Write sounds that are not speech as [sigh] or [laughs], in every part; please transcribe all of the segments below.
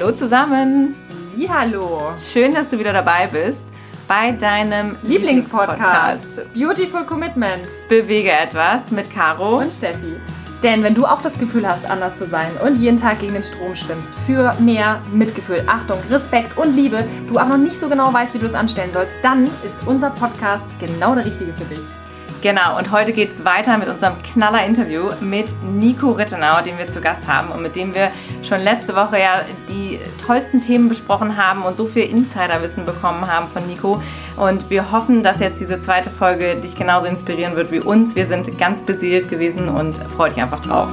Hallo zusammen. Hallo. Schön, dass du wieder dabei bist bei deinem Lieblingspodcast Lieblings Beautiful Commitment. Bewege etwas mit Caro und Steffi. Denn wenn du auch das Gefühl hast, anders zu sein und jeden Tag gegen den Strom schwimmst, für mehr Mitgefühl, Achtung, Respekt und Liebe, du aber noch nicht so genau weißt, wie du es anstellen sollst, dann ist unser Podcast genau der richtige für dich. Genau, und heute geht es weiter mit unserem Knaller-Interview mit Nico Rittenau, den wir zu Gast haben und mit dem wir schon letzte Woche ja die tollsten Themen besprochen haben und so viel Insiderwissen bekommen haben von Nico. Und wir hoffen, dass jetzt diese zweite Folge dich genauso inspirieren wird wie uns. Wir sind ganz beseelt gewesen und freut dich einfach drauf.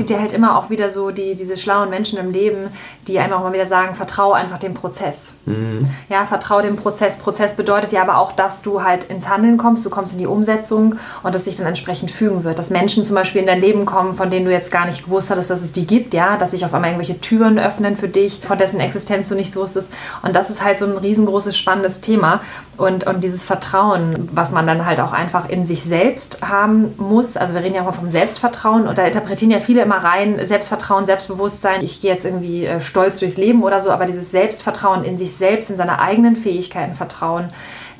gibt ja halt immer auch wieder so die, diese schlauen Menschen im Leben, die einem auch mal wieder sagen, vertraue einfach dem Prozess. Mhm. Ja, vertraue dem Prozess. Prozess bedeutet ja aber auch, dass du halt ins Handeln kommst, du kommst in die Umsetzung und dass sich dann entsprechend fügen wird. Dass Menschen zum Beispiel in dein Leben kommen, von denen du jetzt gar nicht gewusst hattest, dass es die gibt, ja, dass sich auf einmal irgendwelche Türen öffnen für dich, von dessen Existenz du nicht wusstest. Und das ist halt so ein riesengroßes, spannendes Thema. Und, und dieses Vertrauen, was man dann halt auch einfach in sich selbst haben muss. Also wir reden ja auch mal vom Selbstvertrauen und da interpretieren ja viele immer rein Selbstvertrauen, Selbstbewusstsein, ich gehe jetzt irgendwie äh, stolz durchs Leben oder so, aber dieses Selbstvertrauen in sich selbst, in seine eigenen Fähigkeiten vertrauen,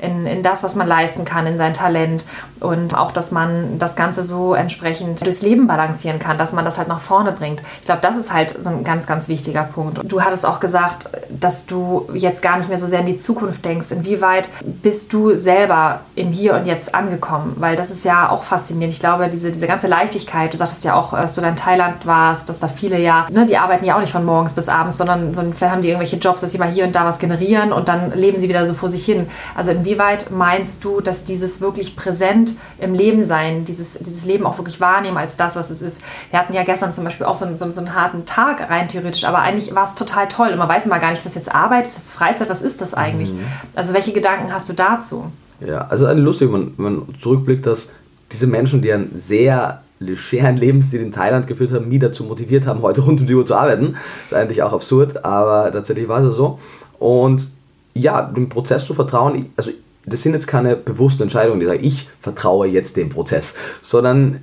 in, in das, was man leisten kann, in sein Talent und auch, dass man das Ganze so entsprechend durchs Leben balancieren kann, dass man das halt nach vorne bringt. Ich glaube, das ist halt so ein ganz, ganz wichtiger Punkt. Du hattest auch gesagt, dass du jetzt gar nicht mehr so sehr in die Zukunft denkst. Inwieweit bist du selber im Hier und Jetzt angekommen? Weil das ist ja auch faszinierend. Ich glaube, diese, diese ganze Leichtigkeit, du sagtest ja auch, dass du in Thailand warst, dass da viele ja, ne, die arbeiten ja auch nicht von morgens bis abends, sondern, sondern vielleicht haben die irgendwelche Jobs, dass sie mal hier und da was generieren und dann leben sie wieder so vor sich hin. Also inwieweit inwieweit meinst du, dass dieses wirklich präsent im Leben sein, dieses, dieses Leben auch wirklich wahrnehmen als das, was es ist? Wir hatten ja gestern zum Beispiel auch so einen, so, einen harten Tag rein theoretisch, aber eigentlich war es total toll und man weiß immer gar nicht, ist das jetzt Arbeit, ist das jetzt Freizeit, was ist das eigentlich? Mhm. Also welche Gedanken hast du dazu? Ja, also lustig, wenn man zurückblickt, dass diese Menschen, die einen sehr legeren Lebensstil in Thailand geführt haben, mich dazu motiviert haben, heute rund um die Uhr zu arbeiten. Das ist eigentlich auch absurd, aber tatsächlich war es so. Und ja, dem Prozess zu vertrauen, also das sind jetzt keine bewussten Entscheidungen, die sagen, ich vertraue jetzt dem Prozess, sondern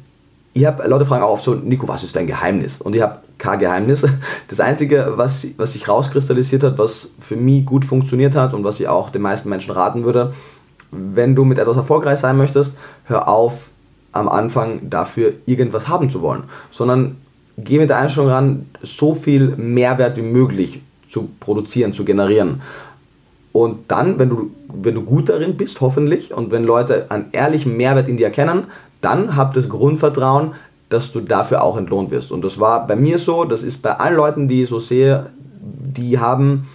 ich habe, Leute fragen auch oft so, Nico, was ist dein Geheimnis? Und ich habe kein Geheimnis. Das Einzige, was, was sich rauskristallisiert hat, was für mich gut funktioniert hat und was ich auch den meisten Menschen raten würde, wenn du mit etwas erfolgreich sein möchtest, hör auf, am Anfang dafür irgendwas haben zu wollen, sondern geh mit der Einstellung ran, so viel Mehrwert wie möglich zu produzieren, zu generieren. Und dann, wenn du, wenn du gut darin bist, hoffentlich, und wenn Leute einen ehrlichen Mehrwert in dir erkennen, dann habt das Grundvertrauen, dass du dafür auch entlohnt wirst. Und das war bei mir so, das ist bei allen Leuten, die ich so sehe, die haben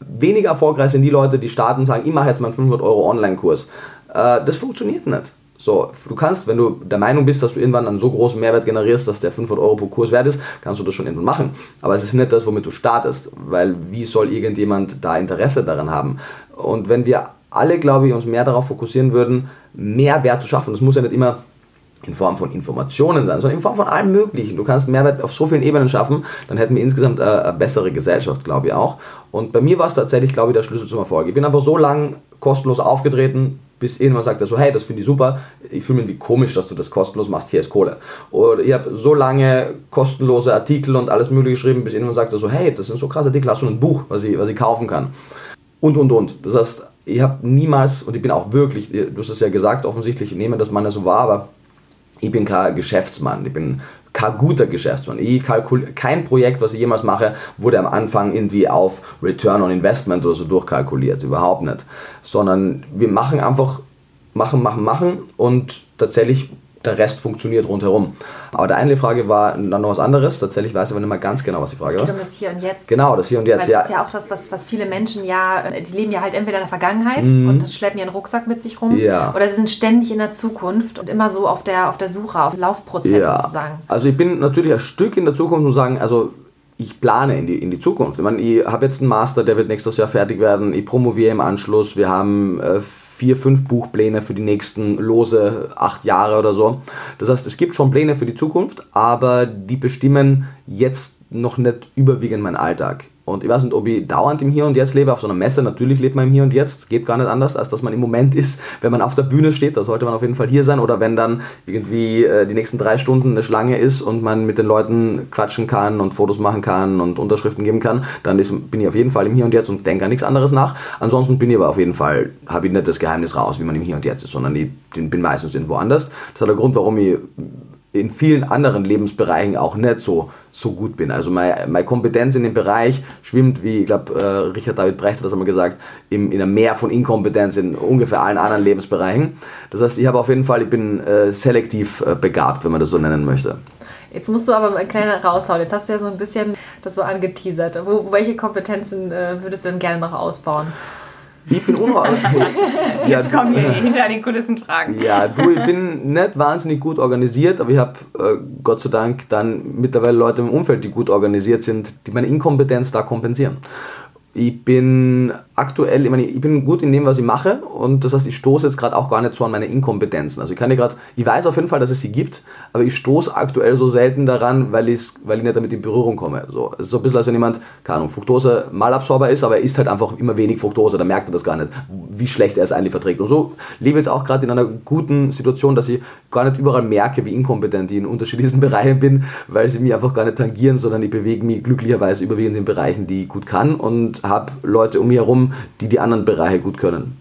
weniger erfolgreich sind die Leute, die starten und sagen, ich mache jetzt mal einen 500 Euro Online-Kurs. Äh, das funktioniert nicht. So, du kannst, wenn du der Meinung bist, dass du irgendwann einen so großen Mehrwert generierst, dass der 500 Euro pro Kurs wert ist, kannst du das schon irgendwann machen. Aber es ist nicht das, womit du startest, weil wie soll irgendjemand da Interesse daran haben? Und wenn wir alle, glaube ich, uns mehr darauf fokussieren würden, mehr Wert zu schaffen, das muss ja nicht immer in Form von Informationen sein, sondern in Form von allem Möglichen. Du kannst Mehrwert auf so vielen Ebenen schaffen, dann hätten wir insgesamt eine, eine bessere Gesellschaft, glaube ich auch. Und bei mir war es tatsächlich, glaube ich, der Schlüssel zum Erfolg. Ich bin einfach so lang kostenlos aufgetreten, bis irgendwann sagt er so, hey, das finde ich super, ich fühle mich wie komisch, dass du das kostenlos machst, hier ist Kohle. Oder ich habe so lange kostenlose Artikel und alles mögliche geschrieben, bis irgendwann sagt er so, hey, das sind so krasse Artikel, hast du ein Buch, was ich, was ich kaufen kann. Und, und, und. Das heißt, ich habe niemals, und ich bin auch wirklich, du hast es ja gesagt, offensichtlich, ich nehme das Mann so wahr, aber ich bin kein Geschäftsmann, ich bin kein guter Geschäftsmann. Ich kein Projekt, was ich jemals mache, wurde am Anfang irgendwie auf Return on Investment oder so durchkalkuliert. Überhaupt nicht. Sondern wir machen einfach, machen, machen, machen und tatsächlich der Rest funktioniert rundherum. Aber der eine Frage war dann noch was anderes. Tatsächlich weiß ich aber nicht mehr ganz genau, was die Frage war. Es geht um das Hier und Jetzt. Genau, das Hier und Jetzt. Weil das ist ja auch das, was, was viele Menschen ja, die leben ja halt entweder in der Vergangenheit mm. und schleppen ihren Rucksack mit sich rum. Ja. Oder sie sind ständig in der Zukunft und immer so auf der, auf der Suche, auf Laufprozess ja. sozusagen. Also ich bin natürlich ein Stück in der Zukunft und sagen, also ich plane in die, in die Zukunft. Ich meine, ich habe jetzt einen Master, der wird nächstes Jahr fertig werden. Ich promoviere im Anschluss. Wir haben äh, vier, fünf Buchpläne für die nächsten lose acht Jahre oder so. Das heißt, es gibt schon Pläne für die Zukunft, aber die bestimmen jetzt noch nicht überwiegend meinen Alltag. Und ich weiß nicht, ob ich dauernd im Hier und Jetzt lebe. Auf so einer Messe natürlich lebt man im Hier und Jetzt. Geht gar nicht anders, als dass man im Moment ist. Wenn man auf der Bühne steht, da sollte man auf jeden Fall hier sein. Oder wenn dann irgendwie äh, die nächsten drei Stunden eine Schlange ist und man mit den Leuten quatschen kann und Fotos machen kann und Unterschriften geben kann, dann ist, bin ich auf jeden Fall im Hier und Jetzt und denke an nichts anderes nach. Ansonsten bin ich aber auf jeden Fall, habe ich nicht das Geheimnis raus, wie man im Hier und Jetzt ist, sondern ich bin meistens irgendwo anders. Das hat der Grund, warum ich in vielen anderen Lebensbereichen auch nicht so, so gut bin. Also meine, meine Kompetenz in dem Bereich schwimmt, wie ich glaube, äh, Richard David Brecht hat das einmal gesagt, im, in einem Meer von Inkompetenz in ungefähr allen anderen Lebensbereichen. Das heißt, ich habe auf jeden Fall, ich bin äh, selektiv äh, begabt, wenn man das so nennen möchte. Jetzt musst du aber mal kleiner raushauen. Jetzt hast du ja so ein bisschen das so angeteasert. Wo, welche Kompetenzen äh, würdest du denn gerne noch ausbauen? Ich bin unorganisiert. [laughs] ja, Jetzt kommen hier hinter den Kulissen Fragen. Ja, du, ich bin nicht wahnsinnig gut organisiert, aber ich habe äh, Gott sei Dank dann mittlerweile Leute im Umfeld, die gut organisiert sind, die meine Inkompetenz da kompensieren. Ich bin aktuell, ich, meine, ich bin gut in dem, was ich mache und das heißt, ich stoße jetzt gerade auch gar nicht so an meine Inkompetenzen. Also ich kann ja gerade, ich weiß auf jeden Fall, dass es sie gibt, aber ich stoße aktuell so selten daran, weil, weil ich nicht damit in Berührung komme. So, es ist so ein bisschen, als wenn jemand, keine Ahnung, Fructose Malabsorber ist, aber er isst halt einfach immer wenig Fructose, da merkt er das gar nicht, wie schlecht er es eigentlich verträgt. Und so lebe ich jetzt auch gerade in einer guten Situation, dass ich gar nicht überall merke, wie inkompetent ich in unterschiedlichsten [laughs] Bereichen bin, weil sie mich einfach gar nicht tangieren, sondern ich bewege mich glücklicherweise überwiegend in Bereichen, die ich gut kann und habe Leute um mich herum, die die anderen Bereiche gut können.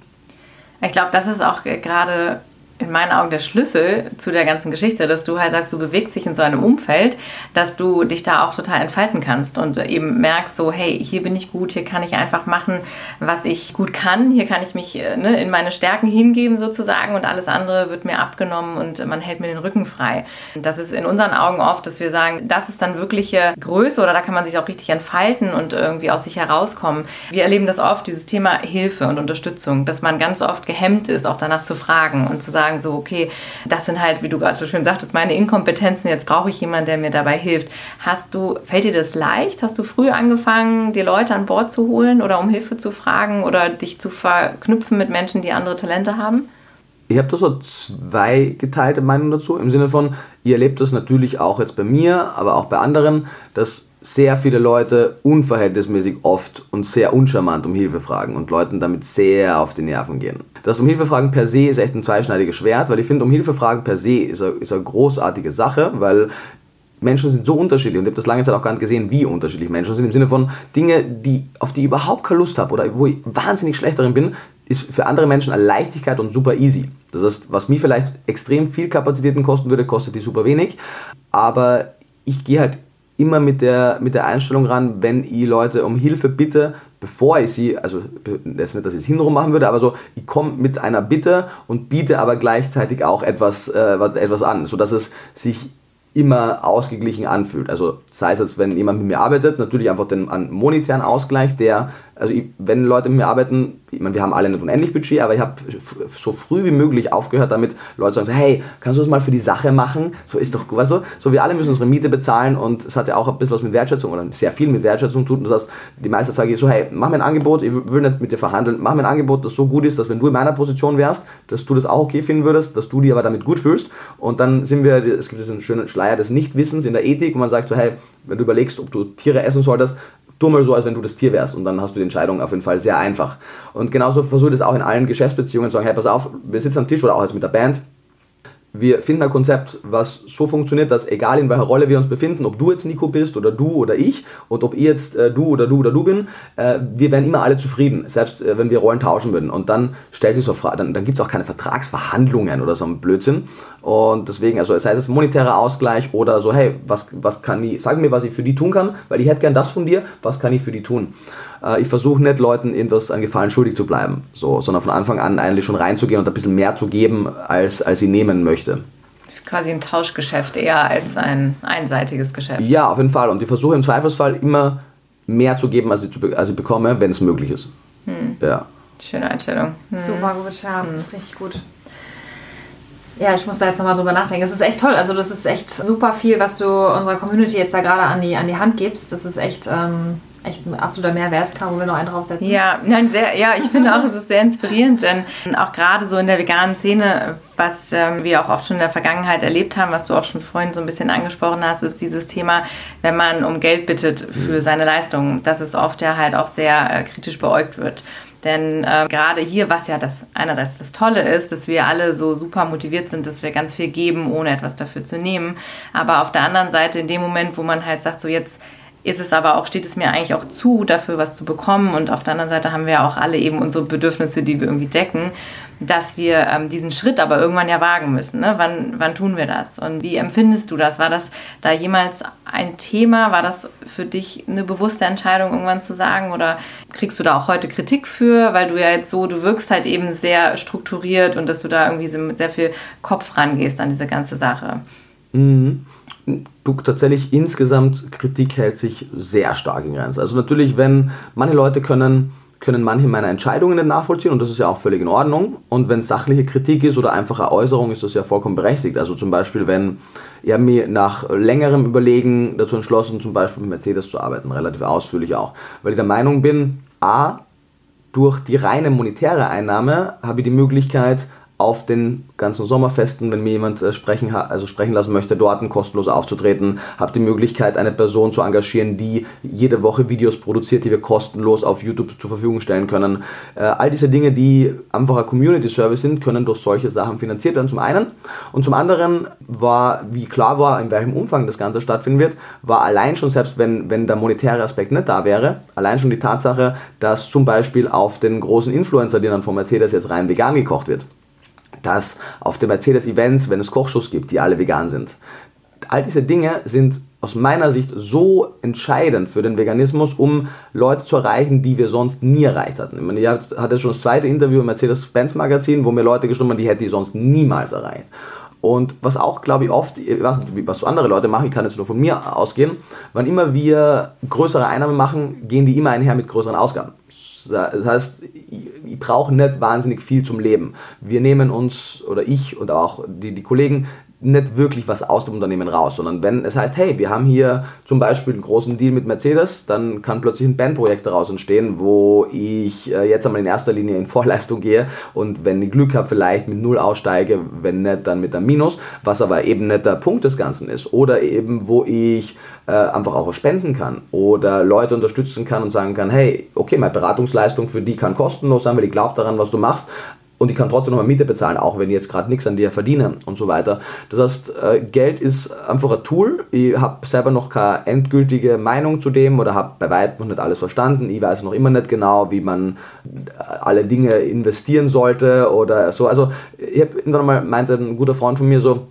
Ich glaube, das ist auch gerade in meinen Augen der Schlüssel zu der ganzen Geschichte, dass du halt sagst, du bewegst dich in so einem Umfeld, dass du dich da auch total entfalten kannst und eben merkst so, hey, hier bin ich gut, hier kann ich einfach machen, was ich gut kann, hier kann ich mich äh, ne, in meine Stärken hingeben sozusagen und alles andere wird mir abgenommen und man hält mir den Rücken frei. Das ist in unseren Augen oft, dass wir sagen, das ist dann wirkliche Größe oder da kann man sich auch richtig entfalten und irgendwie aus sich herauskommen. Wir erleben das oft, dieses Thema Hilfe und Unterstützung, dass man ganz oft gehemmt ist, auch danach zu fragen und zu sagen, sagen, so, okay, das sind halt, wie du gerade so schön sagtest, meine Inkompetenzen, jetzt brauche ich jemanden, der mir dabei hilft. Hast du, fällt dir das leicht? Hast du früh angefangen, die Leute an Bord zu holen oder um Hilfe zu fragen oder dich zu verknüpfen mit Menschen, die andere Talente haben? Ich habe da so zwei geteilte Meinungen dazu, im Sinne von, ihr erlebt das natürlich auch jetzt bei mir, aber auch bei anderen, dass sehr viele Leute unverhältnismäßig oft und sehr uncharmant um Hilfe fragen und Leuten damit sehr auf die Nerven gehen. Das um Hilfe fragen per se ist echt ein zweischneidiges Schwert, weil ich finde, um Hilfe fragen per se ist eine, ist eine großartige Sache, weil Menschen sind so unterschiedlich und ich habe das lange Zeit auch gar nicht gesehen, wie unterschiedlich Menschen sind, im Sinne von Dinge, die, auf die ich überhaupt keine Lust habe oder wo ich wahnsinnig schlecht darin bin, ist für andere Menschen eine Leichtigkeit und super easy. Das heißt, was mir vielleicht extrem viel Kapazitäten kosten würde, kostet die super wenig, aber ich gehe halt immer mit der, mit der Einstellung ran, wenn ich Leute um Hilfe bitte, bevor ich sie, also das ist nicht, dass ich es hintenrum machen würde, aber so, ich komme mit einer Bitte und biete aber gleichzeitig auch etwas, äh, etwas an, sodass es sich immer ausgeglichen anfühlt. Also sei es jetzt, wenn jemand mit mir arbeitet, natürlich einfach den einen monetären Ausgleich, der also ich, wenn Leute mit mir arbeiten, ich meine, wir haben alle nicht unendlich Budget, aber ich habe so früh wie möglich aufgehört damit, Leute sagen, hey, kannst du das mal für die Sache machen? So ist doch, weißt du, so wir alle müssen unsere Miete bezahlen und es hat ja auch ein bisschen was mit Wertschätzung oder sehr viel mit Wertschätzung zu tun. Das heißt, die meisten sagen so, hey, mach mir ein Angebot, ich will nicht mit dir verhandeln, mach mir ein Angebot, das so gut ist, dass wenn du in meiner Position wärst, dass du das auch okay finden würdest, dass du dir aber damit gut fühlst und dann sind wir, es gibt diesen schönen Schleier des Nichtwissens in der Ethik, wo man sagt so, hey, wenn du überlegst, ob du Tiere essen solltest, tu mal so, als wenn du das Tier wärst und dann hast du die Entscheidung auf jeden Fall sehr einfach. Und genauso versuche ich das auch in allen Geschäftsbeziehungen zu sagen, hey, pass auf, wir sitzen am Tisch oder auch jetzt mit der Band, wir finden ein Konzept, was so funktioniert, dass egal in welcher Rolle wir uns befinden, ob du jetzt Nico bist oder du oder ich und ob ich jetzt äh, du oder du oder du bin, äh, wir werden immer alle zufrieden, selbst äh, wenn wir Rollen tauschen würden. Und dann stellt sich so Frage, dann, dann gibt es auch keine Vertragsverhandlungen oder so ein Blödsinn. Und deswegen, also sei es monetärer Ausgleich oder so, hey, was, was kann ich, sag mir, was ich für die tun kann, weil ich hätte gern das von dir, was kann ich für die tun? Äh, ich versuche nicht Leuten irgendwas an Gefallen schuldig zu bleiben, so, sondern von Anfang an eigentlich schon reinzugehen und ein bisschen mehr zu geben, als, als ich nehmen möchte. Quasi ein Tauschgeschäft eher als ein einseitiges Geschäft. Ja, auf jeden Fall. Und ich versuche im Zweifelsfall immer mehr zu geben, als ich, zu, als ich bekomme, wenn es möglich ist. Hm. Ja. Schöne Einstellung. Hm. Super gut, ja, hm. das ist richtig gut. Ja, ich muss da jetzt nochmal drüber nachdenken. Es ist echt toll. Also, das ist echt super viel, was du unserer Community jetzt da gerade an die, an die Hand gibst. Das ist echt. Ähm echt ein absoluter Mehrwert. Kann man noch einen draufsetzen? Ja, nein, sehr, ja, ich finde auch, es ist sehr inspirierend, denn auch gerade so in der veganen Szene was ähm, wir auch oft schon in der Vergangenheit erlebt haben, was du auch schon vorhin so ein bisschen angesprochen hast, ist dieses Thema, wenn man um Geld bittet für mhm. seine Leistungen, dass es oft ja halt auch sehr äh, kritisch beäugt wird. Denn äh, gerade hier, was ja das einerseits das Tolle ist, dass wir alle so super motiviert sind, dass wir ganz viel geben, ohne etwas dafür zu nehmen. Aber auf der anderen Seite, in dem Moment, wo man halt sagt, so jetzt ist es aber auch, steht es mir eigentlich auch zu, dafür was zu bekommen. Und auf der anderen Seite haben wir ja auch alle eben unsere Bedürfnisse, die wir irgendwie decken, dass wir ähm, diesen Schritt aber irgendwann ja wagen müssen. Ne? Wann, wann tun wir das? Und wie empfindest du das? War das da jemals ein Thema? War das für dich eine bewusste Entscheidung, irgendwann zu sagen? Oder kriegst du da auch heute Kritik für? Weil du ja jetzt so, du wirkst halt eben sehr strukturiert und dass du da irgendwie mit sehr viel Kopf rangehst an diese ganze Sache. Mhm tatsächlich insgesamt Kritik hält sich sehr stark in Grenzen. Also natürlich, wenn manche Leute können, können manche meiner Entscheidungen nicht nachvollziehen und das ist ja auch völlig in Ordnung. Und wenn sachliche Kritik ist oder einfache Äußerung, ist das ja vollkommen berechtigt. Also zum Beispiel, wenn ich habe mir nach längerem Überlegen dazu entschlossen, zum Beispiel mit Mercedes zu arbeiten, relativ ausführlich auch, weil ich der Meinung bin, a, durch die reine monetäre Einnahme habe ich die Möglichkeit, auf den ganzen Sommerfesten, wenn mir jemand äh, sprechen, also sprechen lassen möchte, dort kostenlos aufzutreten, habt die Möglichkeit, eine Person zu engagieren, die jede Woche Videos produziert, die wir kostenlos auf YouTube zur Verfügung stellen können. Äh, all diese Dinge, die einfach ein Community Service sind, können durch solche Sachen finanziert werden, zum einen. Und zum anderen war, wie klar war, in welchem Umfang das Ganze stattfinden wird, war allein schon, selbst wenn, wenn der monetäre Aspekt nicht da wäre, allein schon die Tatsache, dass zum Beispiel auf den großen Influencer-Dinnern von Mercedes jetzt rein vegan gekocht wird dass auf den Mercedes-Events, wenn es Kochshows gibt, die alle vegan sind. All diese Dinge sind aus meiner Sicht so entscheidend für den Veganismus, um Leute zu erreichen, die wir sonst nie erreicht hatten. Ich, meine, ich hatte schon das zweite Interview im Mercedes-Benz-Magazin, wo mir Leute geschrieben haben, die hätte ich sonst niemals erreicht. Und was auch, glaube ich, oft, ich weiß nicht, was andere Leute machen, ich kann jetzt nur von mir ausgehen, wann immer wir größere Einnahmen machen, gehen die immer einher mit größeren Ausgaben. Das heißt, ich brauche nicht wahnsinnig viel zum Leben. Wir nehmen uns, oder ich und auch die, die Kollegen, nicht wirklich was aus dem Unternehmen raus, sondern wenn es heißt, hey, wir haben hier zum Beispiel einen großen Deal mit Mercedes, dann kann plötzlich ein Bandprojekt daraus entstehen, wo ich äh, jetzt einmal in erster Linie in [laughs] Vorleistung gehe und wenn ich Glück habe, vielleicht mit Null aussteige, wenn nicht, dann mit einem Minus, was aber eben nicht der Punkt des Ganzen ist. Oder eben, wo ich äh, einfach auch spenden kann oder Leute unterstützen kann und sagen kann, hey, okay, meine Beratungsleistung für die kann kostenlos sein, weil ich glaube daran, was du machst, und ich kann trotzdem noch mal Miete bezahlen, auch wenn ich jetzt gerade nichts an dir verdiene und so weiter. Das heißt, äh, Geld ist einfach ein Tool. Ich habe selber noch keine endgültige Meinung zu dem oder habe bei weitem noch nicht alles verstanden. Ich weiß noch immer nicht genau, wie man äh, alle Dinge investieren sollte oder so. Also ich habe irgendwann mal meinte ein guter Freund von mir so,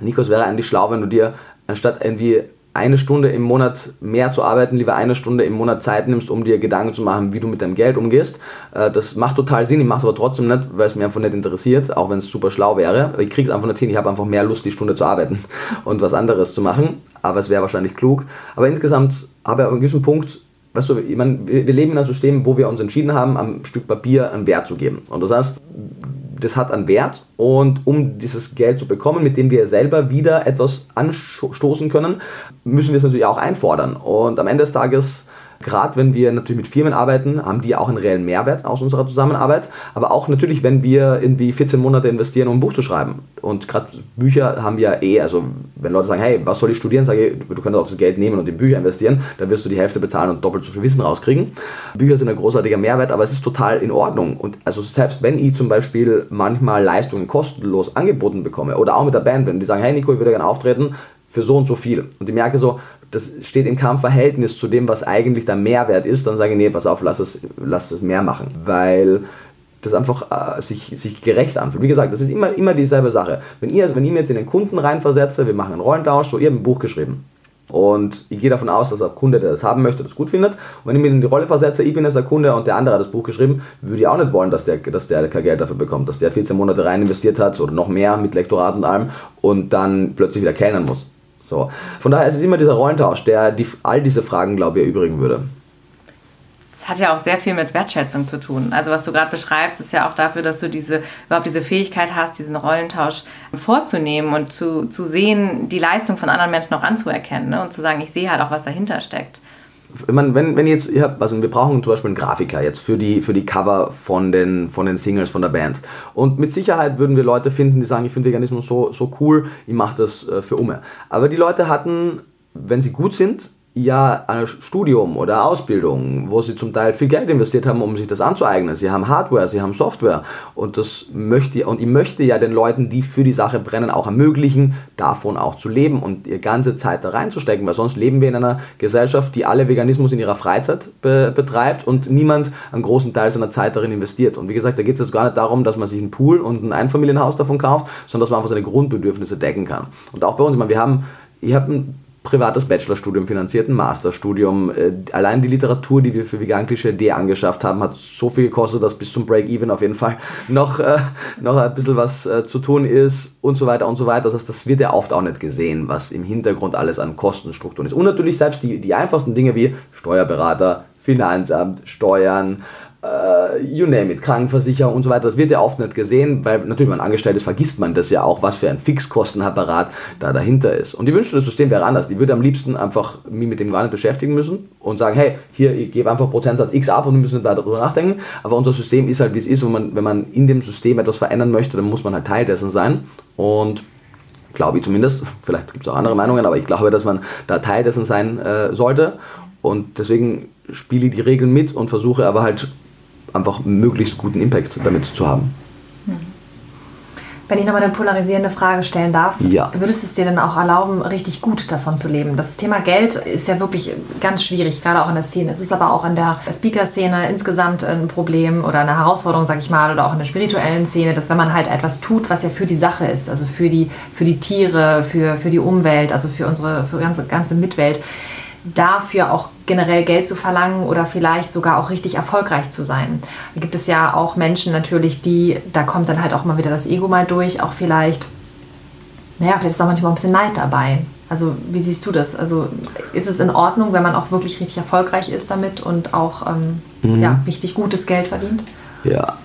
Nikos wäre eigentlich schlau, wenn du dir anstatt irgendwie eine Stunde im Monat mehr zu arbeiten, lieber eine Stunde im Monat Zeit nimmst, um dir Gedanken zu machen, wie du mit deinem Geld umgehst. Äh, das macht total Sinn, ich mache es aber trotzdem nicht, weil es mir einfach nicht interessiert, auch wenn es super schlau wäre. Ich kriege es einfach nicht hin, ich habe einfach mehr Lust, die Stunde zu arbeiten [laughs] und was anderes zu machen, aber es wäre wahrscheinlich klug. Aber insgesamt habe ich auf einem gewissen Punkt weißt du, ich meine, wir leben in einem System, wo wir uns entschieden haben, am Stück Papier einen Wert zu geben. Und das heißt, das hat einen Wert und um dieses Geld zu bekommen, mit dem wir selber wieder etwas anstoßen können, müssen wir es natürlich auch einfordern. Und am Ende des Tages Gerade wenn wir natürlich mit Firmen arbeiten, haben die auch einen reellen Mehrwert aus unserer Zusammenarbeit. Aber auch natürlich, wenn wir irgendwie 14 Monate investieren, um ein Buch zu schreiben. Und gerade Bücher haben wir eh, also wenn Leute sagen, hey, was soll ich studieren, sage ich, du könntest auch das Geld nehmen und in Bücher investieren, dann wirst du die Hälfte bezahlen und doppelt so viel Wissen rauskriegen. Bücher sind ein großartiger Mehrwert, aber es ist total in Ordnung. Und also selbst wenn ich zum Beispiel manchmal Leistungen kostenlos angeboten bekomme oder auch mit der Band, wenn die sagen, hey Nico, ich würde gerne auftreten, für so und so viel. Und ich merke so, das steht im Kampfverhältnis zu dem, was eigentlich der Mehrwert ist, dann sage ich, nee, pass auf, lass es, lass es mehr machen. Weil das einfach äh, sich, sich gerecht anfühlt. Wie gesagt, das ist immer, immer dieselbe Sache. Wenn ihr, wenn ich mir jetzt in den Kunden reinversetze, wir machen einen Rollentausch, so ihr habt ein Buch geschrieben. Und ich gehe davon aus, dass der Kunde, der das haben möchte, das gut findet. Und wenn ich mir in die Rolle versetze, ich bin jetzt der Kunde und der andere hat das Buch geschrieben, würde ich auch nicht wollen, dass der, dass der kein Geld dafür bekommt, dass der 14 Monate rein investiert hat oder noch mehr mit Lektorat und allem und dann plötzlich wieder kellnern muss. So. Von daher ist es immer dieser Rollentausch, der die, all diese Fragen, glaube ich, erübrigen würde. Das hat ja auch sehr viel mit Wertschätzung zu tun. Also was du gerade beschreibst, ist ja auch dafür, dass du diese, überhaupt diese Fähigkeit hast, diesen Rollentausch vorzunehmen und zu, zu sehen, die Leistung von anderen Menschen auch anzuerkennen ne? und zu sagen, ich sehe halt auch, was dahinter steckt. Meine, wenn, wenn jetzt, ihr habt, also wir brauchen zum Beispiel einen Grafiker jetzt für die, für die Cover von den, von den Singles von der Band. Und mit Sicherheit würden wir Leute finden, die sagen, ich finde Veganismus so, so cool, ich mache das äh, für Umme. Aber die Leute hatten, wenn sie gut sind, ja ein Studium oder Ausbildung, wo sie zum Teil viel Geld investiert haben, um sich das anzueignen. Sie haben Hardware, sie haben Software und das möchte und ich möchte ja den Leuten, die für die Sache brennen, auch ermöglichen, davon auch zu leben und ihre ganze Zeit da reinzustecken, weil sonst leben wir in einer Gesellschaft, die alle Veganismus in ihrer Freizeit be betreibt und niemand einen großen Teil seiner Zeit darin investiert. Und wie gesagt, da geht es jetzt gar nicht darum, dass man sich einen Pool und ein Einfamilienhaus davon kauft, sondern dass man einfach seine Grundbedürfnisse decken kann. Und auch bei uns, ich meine, wir haben, ich habe privates Bachelorstudium finanziert, ein Masterstudium. Äh, allein die Literatur, die wir für Vegan Klischee angeschafft haben, hat so viel gekostet, dass bis zum Break-Even auf jeden Fall [laughs] noch, äh, noch ein bisschen was äh, zu tun ist und so weiter und so weiter. Das heißt, das wird ja oft auch nicht gesehen, was im Hintergrund alles an Kostenstrukturen ist. Und natürlich selbst die, die einfachsten Dinge wie Steuerberater, Finanzamt, Steuern, uh, you name it, Krankenversicherer und so weiter, das wird ja oft nicht gesehen, weil natürlich, wenn man angestellt ist, vergisst man das ja auch, was für ein Fixkostenapparat da dahinter ist. Und die wünschte, das System wäre anders. Die würde am liebsten einfach mich mit dem gar nicht beschäftigen müssen und sagen, hey, hier, ich gebe einfach Prozentsatz X ab und wir müssen nicht weiter darüber nachdenken. Aber unser System ist halt, wie es ist und man, wenn man in dem System etwas verändern möchte, dann muss man halt Teil dessen sein. Und glaube ich zumindest, [laughs] vielleicht gibt es auch andere Meinungen, aber ich glaube, dass man da Teil dessen sein äh, sollte. Und deswegen spiele ich die Regeln mit und versuche aber halt einfach möglichst guten Impact damit zu haben. Wenn ich nochmal eine polarisierende Frage stellen darf, ja. würdest du es dir dann auch erlauben, richtig gut davon zu leben? Das Thema Geld ist ja wirklich ganz schwierig, gerade auch in der Szene. Es ist aber auch in der Speaker-Szene insgesamt ein Problem oder eine Herausforderung, sag ich mal, oder auch in der spirituellen Szene, dass wenn man halt etwas tut, was ja für die Sache ist, also für die, für die Tiere, für, für die Umwelt, also für unsere für ganze, ganze Mitwelt, dafür auch generell Geld zu verlangen oder vielleicht sogar auch richtig erfolgreich zu sein. Da gibt es ja auch Menschen natürlich, die, da kommt dann halt auch mal wieder das Ego mal durch, auch vielleicht, naja, vielleicht ist auch manchmal ein bisschen Neid dabei. Also wie siehst du das? Also ist es in Ordnung, wenn man auch wirklich richtig erfolgreich ist damit und auch ähm, mhm. ja, richtig gutes Geld verdient? Ja,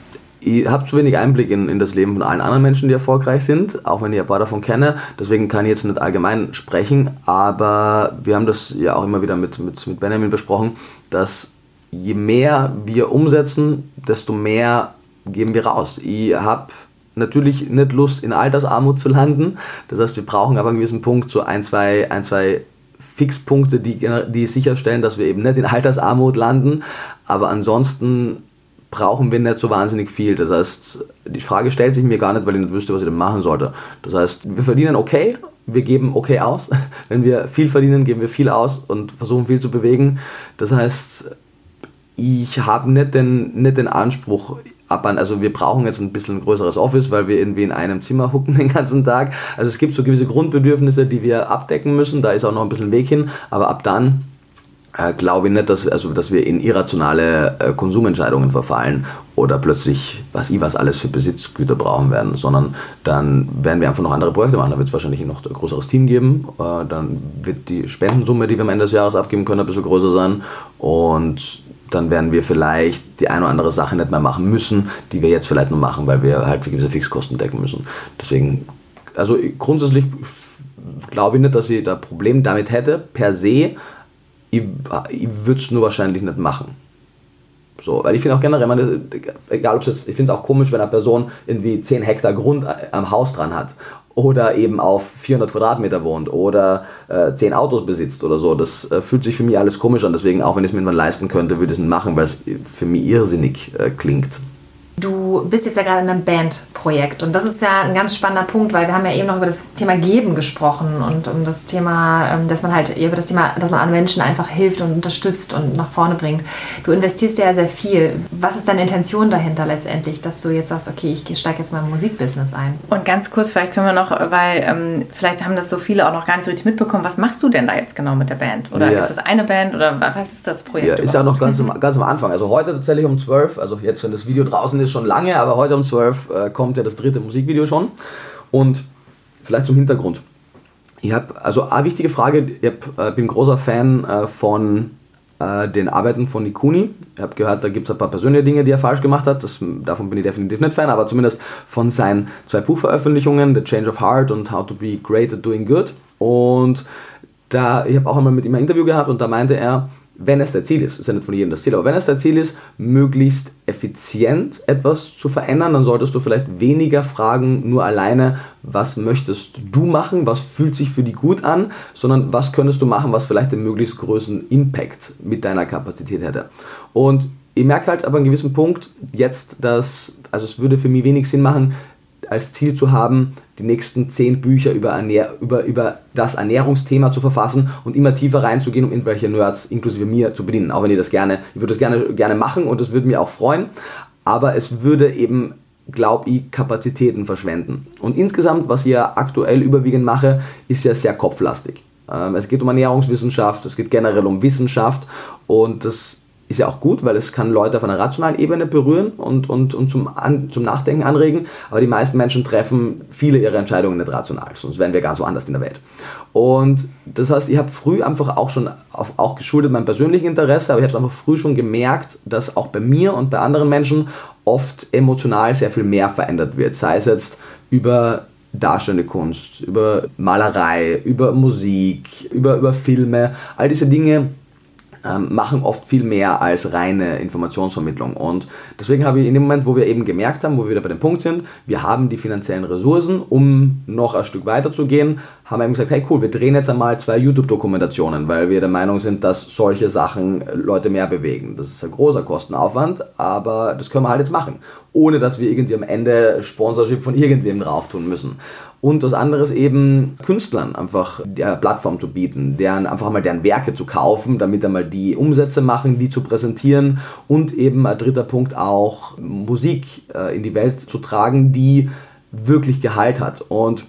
ich habe zu wenig Einblick in, in das Leben von allen anderen Menschen, die erfolgreich sind, auch wenn ich ein paar davon kenne. Deswegen kann ich jetzt nicht allgemein sprechen, aber wir haben das ja auch immer wieder mit, mit, mit Benjamin besprochen, dass je mehr wir umsetzen, desto mehr geben wir raus. Ich habe natürlich nicht Lust, in Altersarmut zu landen. Das heißt, wir brauchen aber einen gewissen Punkt, so ein, zwei, ein, zwei Fixpunkte, die, die sicherstellen, dass wir eben nicht in Altersarmut landen. Aber ansonsten brauchen wir nicht so wahnsinnig viel. Das heißt, die Frage stellt sich mir gar nicht, weil ich nicht wüsste, was ich denn machen sollte. Das heißt, wir verdienen okay, wir geben okay aus. [laughs] Wenn wir viel verdienen, geben wir viel aus und versuchen viel zu bewegen. Das heißt, ich habe nicht den, nicht den Anspruch, also wir brauchen jetzt ein bisschen ein größeres Office, weil wir irgendwie in einem Zimmer hucken den ganzen Tag. Also es gibt so gewisse Grundbedürfnisse, die wir abdecken müssen. Da ist auch noch ein bisschen Weg hin, aber ab dann äh, glaube ich nicht, dass, also, dass wir in irrationale äh, Konsumentscheidungen verfallen oder plötzlich, was ich was alles für Besitzgüter brauchen werden, sondern dann werden wir einfach noch andere Projekte machen. Da wird es wahrscheinlich noch ein größeres Team geben. Äh, dann wird die Spendensumme, die wir am Ende des Jahres abgeben können, ein bisschen größer sein. Und dann werden wir vielleicht die eine oder andere Sache nicht mehr machen müssen, die wir jetzt vielleicht nur machen, weil wir halt für gewisse Fixkosten decken müssen. Deswegen, also grundsätzlich glaube ich nicht, dass ich da Problem damit hätte, per se, ich, ich würde es nur wahrscheinlich nicht machen. So, weil ich finde auch generell, meine, egal ob es jetzt, ich finde es auch komisch, wenn eine Person irgendwie 10 Hektar Grund am Haus dran hat oder eben auf 400 Quadratmeter wohnt oder äh, 10 Autos besitzt oder so. Das äh, fühlt sich für mich alles komisch an. Deswegen, auch wenn ich es mir leisten könnte, würde ich es nicht machen, weil es für mich irrsinnig äh, klingt. Du bist jetzt ja gerade in einem Bandprojekt und das ist ja ein ganz spannender Punkt, weil wir haben ja eben noch über das Thema Geben gesprochen und um das Thema, ähm, dass man halt über das Thema, dass man an Menschen einfach hilft und unterstützt und nach vorne bringt. Du investierst ja sehr viel. Was ist deine Intention dahinter letztendlich, dass du jetzt sagst, okay, ich steige jetzt mal im Musikbusiness ein? Und ganz kurz, vielleicht können wir noch, weil ähm, vielleicht haben das so viele auch noch gar nicht so richtig mitbekommen, was machst du denn da jetzt genau mit der Band? Oder ja. ist das eine Band oder was ist das Projekt? Ja, ist ja noch ganz, ganz am Anfang. Also heute tatsächlich um 12, also jetzt, wenn das Video draußen ist, ist schon lange, aber heute um 12 äh, kommt ja das dritte Musikvideo schon. Und vielleicht zum Hintergrund. Ich habe, also eine wichtige Frage, ich hab, äh, bin großer Fan äh, von äh, den Arbeiten von Nikuni. Ich habe gehört, da gibt es ein paar persönliche Dinge, die er falsch gemacht hat. Das, davon bin ich definitiv nicht Fan, aber zumindest von seinen zwei Buchveröffentlichungen, The Change of Heart und How to Be Great at Doing Good. Und da, ich habe auch einmal mit ihm ein Interview gehabt und da meinte er, wenn es der Ziel ist, ist ja nicht von jedem das Ziel, aber wenn es der Ziel ist, möglichst effizient etwas zu verändern, dann solltest du vielleicht weniger fragen, nur alleine, was möchtest du machen, was fühlt sich für dich gut an, sondern was könntest du machen, was vielleicht den möglichst größten Impact mit deiner Kapazität hätte. Und ich merke halt aber an einem gewissen Punkt jetzt, dass, also es würde für mich wenig Sinn machen, als Ziel zu haben, die nächsten zehn Bücher über, Ernähr über, über das Ernährungsthema zu verfassen und immer tiefer reinzugehen, um irgendwelche Nerds inklusive mir zu bedienen. Auch wenn ich das gerne, ich würde das gerne, gerne machen und das würde mir auch freuen, aber es würde eben, glaube ich, Kapazitäten verschwenden. Und insgesamt, was ich ja aktuell überwiegend mache, ist ja sehr kopflastig. Ähm, es geht um Ernährungswissenschaft, es geht generell um Wissenschaft und das ist ja auch gut, weil es kann Leute auf einer rationalen Ebene berühren und, und, und zum, an, zum Nachdenken anregen, aber die meisten Menschen treffen viele ihrer Entscheidungen nicht rational, sonst wären wir ganz woanders in der Welt. Und das heißt, ich habe früh einfach auch schon, auf, auch geschuldet meinem persönlichen Interesse, aber ich habe einfach früh schon gemerkt, dass auch bei mir und bei anderen Menschen oft emotional sehr viel mehr verändert wird, sei es jetzt über darstellende Kunst, über Malerei, über Musik, über, über Filme, all diese Dinge machen oft viel mehr als reine Informationsvermittlung. Und deswegen habe ich in dem Moment, wo wir eben gemerkt haben, wo wir wieder bei dem Punkt sind, wir haben die finanziellen Ressourcen, um noch ein Stück weiter zu gehen, haben wir eben gesagt, hey cool, wir drehen jetzt einmal zwei YouTube-Dokumentationen, weil wir der Meinung sind, dass solche Sachen Leute mehr bewegen. Das ist ein großer Kostenaufwand, aber das können wir halt jetzt machen, ohne dass wir irgendwie am Ende Sponsorship von irgendwem drauf tun müssen und was anderes eben Künstlern einfach der Plattform zu bieten, deren einfach mal deren Werke zu kaufen, damit einmal die Umsätze machen, die zu präsentieren und eben ein dritter Punkt auch Musik äh, in die Welt zu tragen, die wirklich Gehalt hat und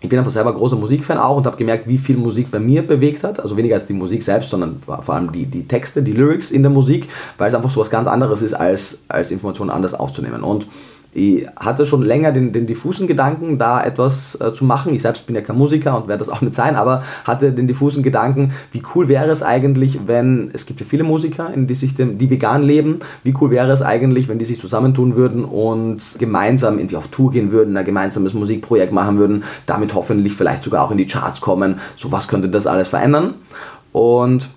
ich bin einfach selber großer Musikfan auch und habe gemerkt, wie viel Musik bei mir bewegt hat. Also weniger als die Musik selbst, sondern vor allem die, die Texte, die Lyrics in der Musik, weil es einfach so was ganz anderes ist, als, als Informationen anders aufzunehmen. Und ich hatte schon länger den, den diffusen Gedanken, da etwas äh, zu machen. Ich selbst bin ja kein Musiker und werde das [laughs] auch nicht sein, aber hatte den diffusen Gedanken, wie cool wäre es eigentlich, wenn, es gibt ja viele Musiker, die sich dem, die vegan leben, wie cool wäre es eigentlich, wenn die sich zusammentun würden und gemeinsam in die auf Tour gehen würden, ein gemeinsames Musikprojekt machen würden, damit hoffentlich vielleicht sogar auch in die Charts kommen. So was könnte das alles verändern. Und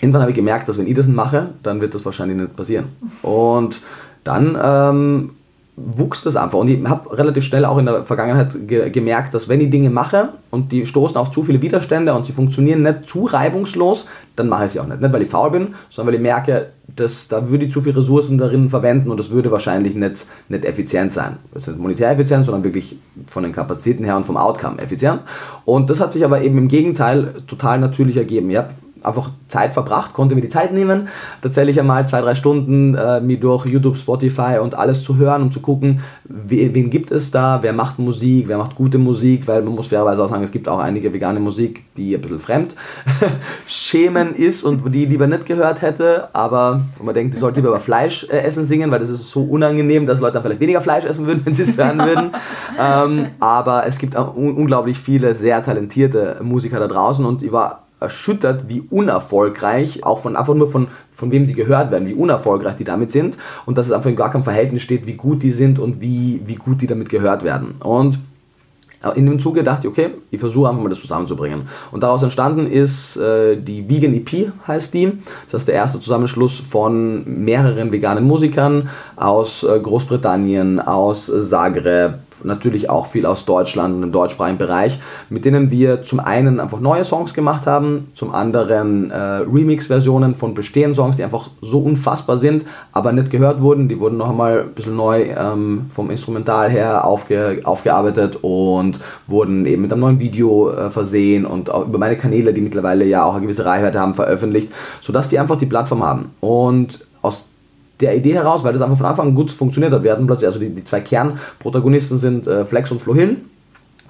irgendwann habe ich gemerkt, dass wenn ich das mache, dann wird das wahrscheinlich nicht passieren. Und dann ähm, wuchs das einfach. Und ich habe relativ schnell auch in der Vergangenheit ge gemerkt, dass wenn ich Dinge mache und die stoßen auf zu viele Widerstände und sie funktionieren nicht zu reibungslos, dann mache ich sie auch nicht. Nicht, weil ich faul bin, sondern weil ich merke, dass da würde ich zu viele Ressourcen darin verwenden und das würde wahrscheinlich nicht, nicht effizient sein. Ist nicht monetär effizient, sondern wirklich von den Kapazitäten her und vom Outcome effizient. Und das hat sich aber eben im Gegenteil total natürlich ergeben. Ich habe einfach Zeit verbracht, konnte mir die Zeit nehmen, tatsächlich einmal zwei, drei Stunden äh, mir durch YouTube, Spotify und alles zu hören und zu gucken, wen, wen gibt es da, wer macht Musik, wer macht gute Musik, weil man muss fairerweise auch sagen, es gibt auch einige vegane Musik, die ein bisschen fremd [laughs] schämen ist und die lieber nicht gehört hätte, aber wo man denkt, die sollte lieber über Fleisch äh, essen singen, weil das ist so unangenehm, dass Leute dann vielleicht weniger Fleisch essen würden, [laughs] wenn sie es hören würden. ähm, aber es gibt auch un unglaublich viele sehr talentierte Musiker da draußen und ich war erschüttert, wie unerfolgreich, auch von einfach nur von, von wem sie gehört werden, wie unerfolgreich die damit sind und dass es einfach in gar keinem Verhältnis steht, wie gut die sind und wie, wie gut die damit gehört werden. Und in dem Zuge dachte ich, okay, ich versuche einfach mal das zusammenzubringen. Und daraus entstanden ist äh, die Vegan EP, heißt die. Das ist der erste Zusammenschluss von mehreren veganen Musikern aus äh, Großbritannien, aus Zagreb, natürlich auch viel aus Deutschland und im deutschsprachigen Bereich, mit denen wir zum einen einfach neue Songs gemacht haben, zum anderen äh, Remix-Versionen von bestehenden Songs, die einfach so unfassbar sind, aber nicht gehört wurden. Die wurden noch einmal ein bisschen neu ähm, vom Instrumental her aufge aufgearbeitet und wurden eben mit einem neuen Video äh, versehen und auch über meine Kanäle, die mittlerweile ja auch eine gewisse Reichweite haben, veröffentlicht, sodass die einfach die Plattform haben. Und der Idee heraus, weil das einfach von Anfang an gut funktioniert hat. Wir hatten plötzlich, also die, die zwei Kernprotagonisten sind äh, Flex und Flo Hill,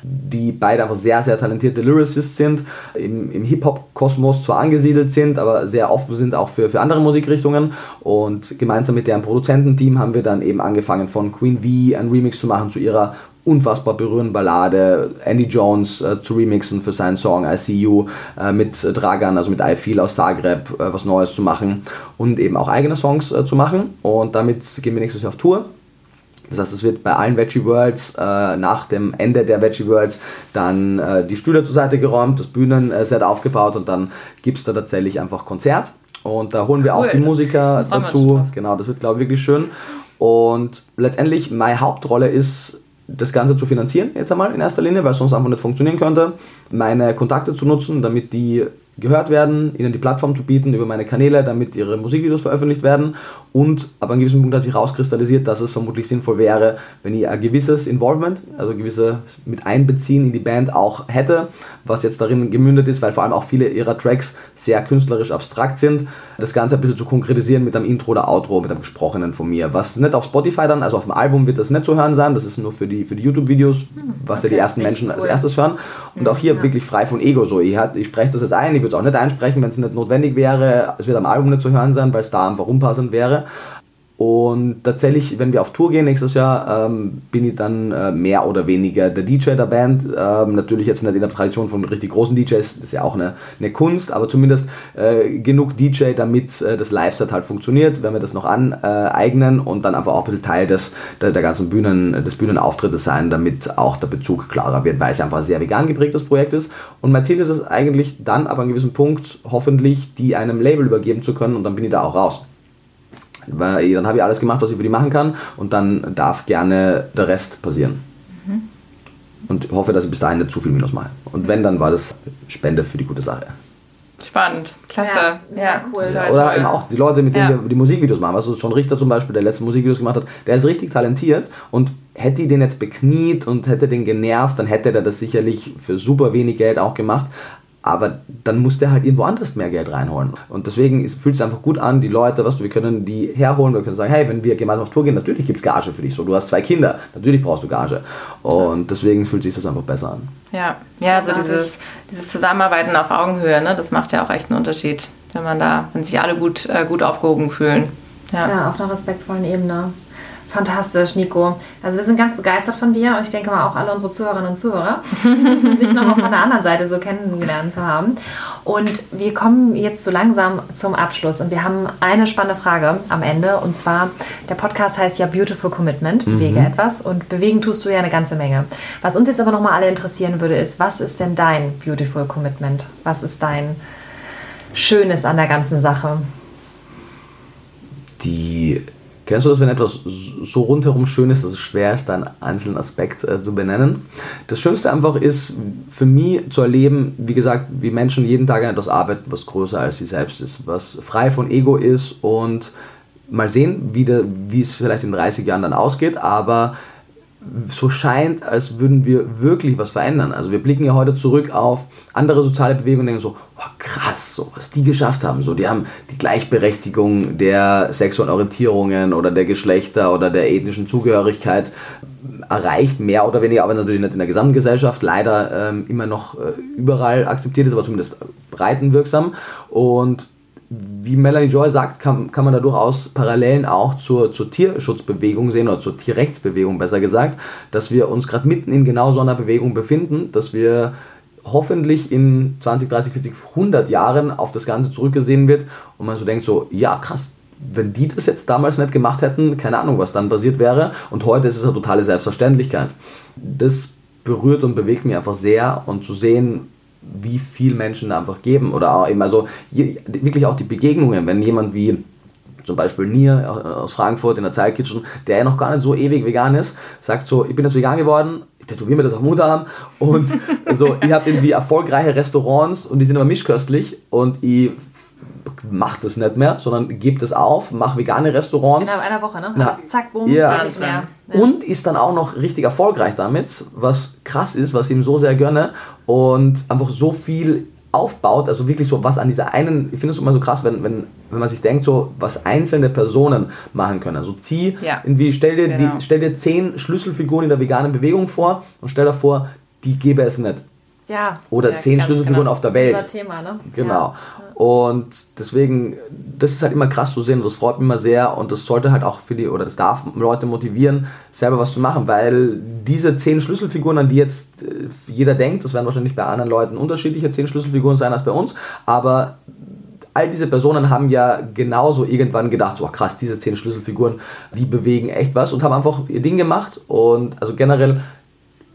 die beide einfach sehr, sehr talentierte Lyricists sind, im, im Hip-Hop-Kosmos zwar angesiedelt sind, aber sehr offen sind auch für, für andere Musikrichtungen. Und gemeinsam mit deren Produzententeam haben wir dann eben angefangen von Queen V ein Remix zu machen zu ihrer unfassbar berührende Ballade, Andy Jones äh, zu remixen für seinen Song I See You, äh, mit Dragan, also mit I Feel aus Zagreb, äh, was Neues zu machen und eben auch eigene Songs äh, zu machen. Und damit gehen wir nächstes Jahr auf Tour. Das heißt, es wird bei allen Veggie Worlds äh, nach dem Ende der Veggie Worlds dann die Stühle zur Seite geräumt, das Bühnenset aufgebaut und dann gibt es da tatsächlich einfach Konzert Und da holen wir cool. auch die Musiker dazu. Genau, das wird, glaube ich, wirklich schön. Und letztendlich, meine Hauptrolle ist, das Ganze zu finanzieren, jetzt einmal in erster Linie, weil es sonst einfach nicht funktionieren könnte. Meine Kontakte zu nutzen, damit die gehört werden, ihnen die Plattform zu bieten über meine Kanäle, damit ihre Musikvideos veröffentlicht werden. Und ab einem gewissen Punkt hat sich herauskristallisiert, dass es vermutlich sinnvoll wäre, wenn ich ein gewisses Involvement, also gewisse mit Einbeziehen in die Band auch hätte, was jetzt darin gemündet ist, weil vor allem auch viele ihrer Tracks sehr künstlerisch abstrakt sind, das Ganze ein bisschen zu konkretisieren mit einem Intro oder Outro, mit einem gesprochenen von mir. Was nicht auf Spotify dann, also auf dem Album wird das nicht zu hören sein, das ist nur für die, für die YouTube-Videos, was okay, ja die ersten Menschen cool. als erstes hören. Und auch hier ja. wirklich frei von Ego so. Ich, ich spreche das jetzt ein, ich würde es auch nicht einsprechen, wenn es nicht notwendig wäre. Es wird am Album nicht zu hören sein, weil es da einfach unpassend wäre. Und tatsächlich, wenn wir auf Tour gehen nächstes Jahr, ähm, bin ich dann äh, mehr oder weniger der DJ der Band. Ähm, natürlich jetzt nicht in der Tradition von richtig großen DJs, das ist ja auch eine, eine Kunst, aber zumindest äh, genug DJ, damit äh, das Live-Set halt funktioniert, wenn wir das noch aneignen und dann einfach auch ein bisschen Teil des, der, der ganzen Bühnen, des Bühnenauftrittes sein, damit auch der Bezug klarer wird, weil es einfach ein sehr vegan geprägtes Projekt ist. Und mein Ziel ist es eigentlich dann ab einem gewissen Punkt hoffentlich die einem Label übergeben zu können und dann bin ich da auch raus. Weil dann habe ich alles gemacht, was ich für die machen kann und dann darf gerne der Rest passieren. Mhm. Und hoffe, dass ich bis dahin nicht zu viel Minus mache. Und wenn, dann war das Spende für die gute Sache. Spannend, klasse. Ja, ja cool. Oder eben auch die Leute, mit denen ja. wir die Musikvideos machen. Also schon Richter zum Beispiel, der letzte Musikvideos gemacht hat, der ist richtig talentiert und hätte ich den jetzt bekniet und hätte den genervt, dann hätte er das sicherlich für super wenig Geld auch gemacht aber dann muss der halt irgendwo anders mehr Geld reinholen. Und deswegen fühlt es einfach gut an, die Leute, was du, wir können die herholen, wir können sagen, hey, wenn wir gemeinsam auf Tour gehen, natürlich gibt es Gage für dich. So, du hast zwei Kinder, natürlich brauchst du Gage. Und deswegen fühlt sich das einfach besser an. Ja, ja, also dieses, dieses Zusammenarbeiten auf Augenhöhe, ne, das macht ja auch echt einen Unterschied, wenn man da, wenn sich alle gut, äh, gut aufgehoben fühlen. Ja. ja, auf einer respektvollen Ebene. Fantastisch, Nico. Also wir sind ganz begeistert von dir und ich denke mal auch alle unsere Zuhörerinnen und Zuhörer, dich nochmal von der anderen Seite so kennengelernt zu haben. Und wir kommen jetzt so langsam zum Abschluss und wir haben eine spannende Frage am Ende und zwar, der Podcast heißt ja Beautiful Commitment, bewege mhm. etwas und bewegen tust du ja eine ganze Menge. Was uns jetzt aber nochmal alle interessieren würde, ist, was ist denn dein Beautiful Commitment? Was ist dein Schönes an der ganzen Sache? Die Kennst du das, wenn etwas so rundherum schön ist, dass es schwer ist, einen einzelnen Aspekt äh, zu benennen? Das Schönste einfach ist, für mich zu erleben, wie gesagt, wie Menschen jeden Tag an etwas arbeiten, was größer als sie selbst ist, was frei von Ego ist und mal sehen, wie, der, wie es vielleicht in 30 Jahren dann ausgeht, aber so scheint, als würden wir wirklich was verändern. Also wir blicken ja heute zurück auf andere soziale Bewegungen und denken so, oh, krass, so, was die geschafft haben. So, die haben die Gleichberechtigung der sexuellen Orientierungen oder der Geschlechter oder der ethnischen Zugehörigkeit erreicht, mehr oder weniger, aber natürlich nicht in der gesamten Gesellschaft, leider ähm, immer noch äh, überall akzeptiert ist, aber zumindest breitenwirksam. Und wie Melanie Joy sagt, kann, kann man da durchaus Parallelen auch zur, zur Tierschutzbewegung sehen oder zur Tierrechtsbewegung besser gesagt, dass wir uns gerade mitten in genau so einer Bewegung befinden, dass wir hoffentlich in 20, 30, 40, 100 Jahren auf das Ganze zurückgesehen wird und man so denkt so, ja krass, wenn die das jetzt damals nicht gemacht hätten, keine Ahnung, was dann passiert wäre und heute ist es eine totale Selbstverständlichkeit. Das berührt und bewegt mich einfach sehr und zu sehen, wie viel Menschen da einfach geben. Oder auch eben, also wirklich auch die Begegnungen, wenn jemand wie zum Beispiel Nier aus Frankfurt in der Zeit Kitchen, der ja noch gar nicht so ewig vegan ist, sagt so, ich bin jetzt vegan geworden, ich tätowiere mir das auf den Mutterarm und [laughs] so, ich habe irgendwie erfolgreiche Restaurants und die sind aber mischköstlich und ich macht es nicht mehr, sondern gibt es auf, macht vegane Restaurants. Innerhalb einer Woche, ne? Na, das zack, boom, ja. nicht mehr. Ja. Und ist dann auch noch richtig erfolgreich damit, was krass ist, was ich ihm so sehr gönne und einfach so viel aufbaut, also wirklich so was an dieser einen, ich finde es immer so krass, wenn, wenn, wenn man sich denkt, so was einzelne Personen machen können. Also zieh, ja. irgendwie, stell dir, genau. die, stell dir zehn Schlüsselfiguren in der veganen Bewegung vor und stell dir vor, die gäbe es nicht. Ja. Oder ja, zehn Schlüsselfiguren genau. auf der Welt. Unser Thema, ne? Genau. Ja. Und deswegen, das ist halt immer krass zu sehen. Das freut mich immer sehr und das sollte halt auch für die, oder das darf Leute motivieren, selber was zu machen, weil diese zehn Schlüsselfiguren, an die jetzt äh, jeder denkt, das werden wahrscheinlich bei anderen Leuten unterschiedliche zehn Schlüsselfiguren sein als bei uns, aber all diese Personen haben ja genauso irgendwann gedacht, so krass, diese zehn Schlüsselfiguren, die bewegen echt was und haben einfach ihr Ding gemacht und also generell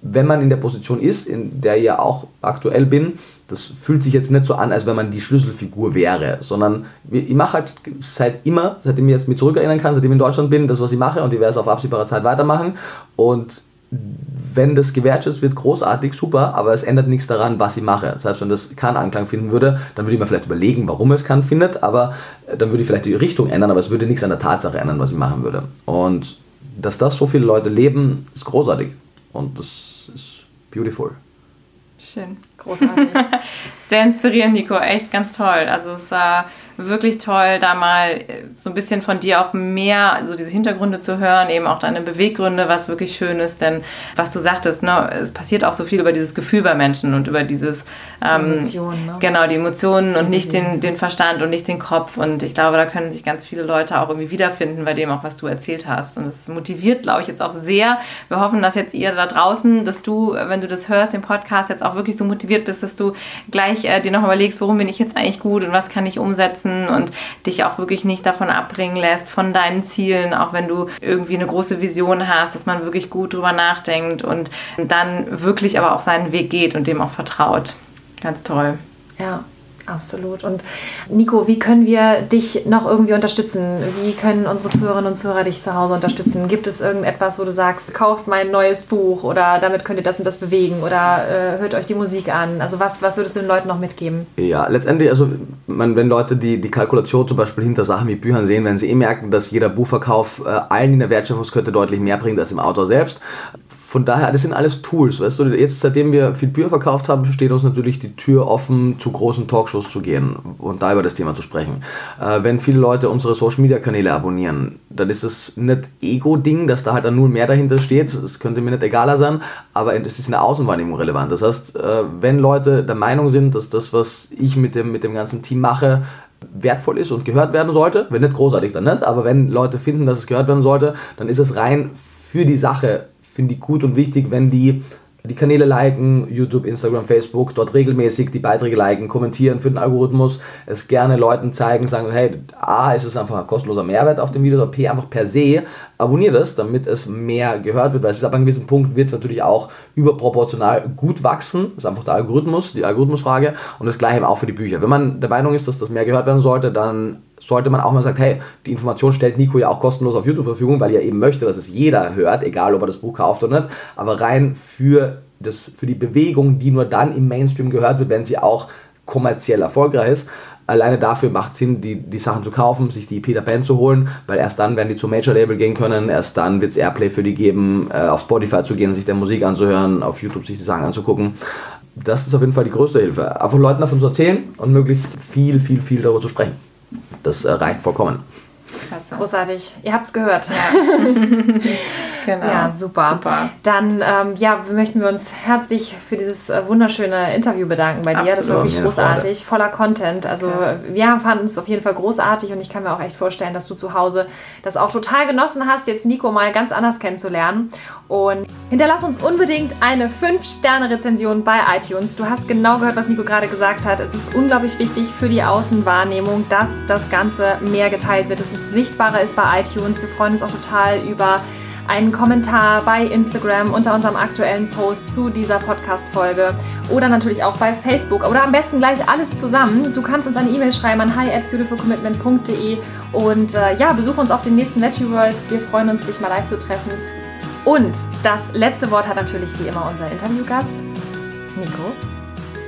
wenn man in der Position ist, in der ich ja auch aktuell bin, das fühlt sich jetzt nicht so an, als wenn man die Schlüsselfigur wäre, sondern ich mache halt seit immer, seitdem ich jetzt mich zurückerinnern kann, seitdem ich in Deutschland bin, das, was ich mache und ich werde es auf absehbare Zeit weitermachen und wenn das gewertschätzt wird, großartig, super, aber es ändert nichts daran, was ich mache. Selbst wenn das keinen Anklang finden würde, dann würde ich mir vielleicht überlegen, warum es keinen findet, aber äh, dann würde ich vielleicht die Richtung ändern, aber es würde nichts an der Tatsache ändern, was ich machen würde. Und dass das so viele Leute leben, ist großartig. Und das ist beautiful. Schön. Großartig. [laughs] Sehr inspirierend, Nico. Echt ganz toll. Also es war wirklich toll, da mal äh, so ein bisschen von dir auch mehr, so diese Hintergründe zu hören, eben auch deine Beweggründe, was wirklich schön ist, denn was du sagtest, ne, es passiert auch so viel über dieses Gefühl bei Menschen und über dieses ähm, die Emotionen, ne? genau die Emotionen und nicht den, den Verstand und nicht den Kopf und ich glaube, da können sich ganz viele Leute auch irgendwie wiederfinden bei dem auch, was du erzählt hast und es motiviert, glaube ich, jetzt auch sehr. Wir hoffen, dass jetzt ihr da draußen, dass du, wenn du das hörst, den Podcast jetzt auch wirklich so motiviert bist, dass du gleich äh, dir noch überlegst, worum bin ich jetzt eigentlich gut und was kann ich umsetzen setzen und dich auch wirklich nicht davon abbringen lässt von deinen Zielen, auch wenn du irgendwie eine große Vision hast, dass man wirklich gut drüber nachdenkt und dann wirklich aber auch seinen Weg geht und dem auch vertraut. Ganz toll. Ja, Absolut. Und Nico, wie können wir dich noch irgendwie unterstützen? Wie können unsere Zuhörerinnen und Zuhörer dich zu Hause unterstützen? Gibt es irgendetwas, wo du sagst, kauft mein neues Buch oder damit könnt ihr das und das bewegen oder äh, hört euch die Musik an? Also was, was würdest du den Leuten noch mitgeben? Ja, letztendlich, also man, wenn Leute die, die Kalkulation zum Beispiel hinter Sachen wie Büchern sehen, wenn sie eh merken, dass jeder Buchverkauf äh, allen in der Wertschöpfungskette deutlich mehr bringt als im Autor selbst von daher, das sind alles Tools, weißt du, jetzt seitdem wir viel Bücher verkauft haben, steht uns natürlich die Tür offen, zu großen Talkshows zu gehen und da über das Thema zu sprechen. Äh, wenn viele Leute unsere Social Media Kanäle abonnieren, dann ist das nicht Ego-Ding, dass da halt dann nur mehr dahinter steht, es könnte mir nicht egaler sein, aber es ist in der Außenwahrnehmung relevant. Das heißt, äh, wenn Leute der Meinung sind, dass das, was ich mit dem, mit dem ganzen Team mache, wertvoll ist und gehört werden sollte, wenn nicht großartig, dann nicht, aber wenn Leute finden, dass es gehört werden sollte, dann ist es rein für die Sache finde ich gut und wichtig, wenn die die Kanäle liken, YouTube, Instagram, Facebook, dort regelmäßig die Beiträge liken, kommentieren für den Algorithmus, es gerne Leuten zeigen, sagen, hey, A, ist es einfach ein kostenloser Mehrwert auf dem Video, oder P, einfach per se, abonniert es, damit es mehr gehört wird, weil es ist ab einem gewissen Punkt wird es natürlich auch überproportional gut wachsen, das ist einfach der Algorithmus, die Algorithmusfrage und das gleiche auch für die Bücher. Wenn man der Meinung ist, dass das mehr gehört werden sollte, dann sollte man auch mal sagen, hey, die Information stellt Nico ja auch kostenlos auf YouTube zur Verfügung, weil er eben möchte, dass es jeder hört, egal ob er das Buch kauft oder nicht, aber rein für, das, für die Bewegung, die nur dann im Mainstream gehört wird, wenn sie auch kommerziell erfolgreich ist. Alleine dafür macht es Sinn, die, die Sachen zu kaufen, sich die Peter Pan zu holen, weil erst dann werden die zum Major Label gehen können, erst dann wird es Airplay für die geben, äh, auf Spotify zu gehen, sich der Musik anzuhören, auf YouTube sich die Sachen anzugucken. Das ist auf jeden Fall die größte Hilfe. Einfach Leuten davon zu erzählen und möglichst viel, viel, viel darüber zu sprechen. Das äh, reicht vollkommen. Klasse. Großartig. Ihr habt es gehört. Ja. [laughs] genau. Ja, super. super. Dann ähm, ja, möchten wir uns herzlich für dieses äh, wunderschöne Interview bedanken bei dir. Absolut. Das war wirklich großartig, voller Content. Also ja. wir fanden es auf jeden Fall großartig und ich kann mir auch echt vorstellen, dass du zu Hause das auch total genossen hast, jetzt Nico mal ganz anders kennenzulernen. Und hinterlass uns unbedingt eine 5-Sterne-Rezension bei iTunes. Du hast genau gehört, was Nico gerade gesagt hat. Es ist unglaublich wichtig für die Außenwahrnehmung, dass das Ganze mehr geteilt wird. Es ist sichtbarer ist bei iTunes. Wir freuen uns auch total über einen Kommentar bei Instagram unter unserem aktuellen Post zu dieser Podcast-Folge oder natürlich auch bei Facebook oder am besten gleich alles zusammen. Du kannst uns eine E-Mail schreiben an hi at beautifulcommitment.de und äh, ja, besuch uns auf den nächsten Veggie Worlds. Wir freuen uns, dich mal live zu treffen. Und das letzte Wort hat natürlich wie immer unser Interviewgast, Nico.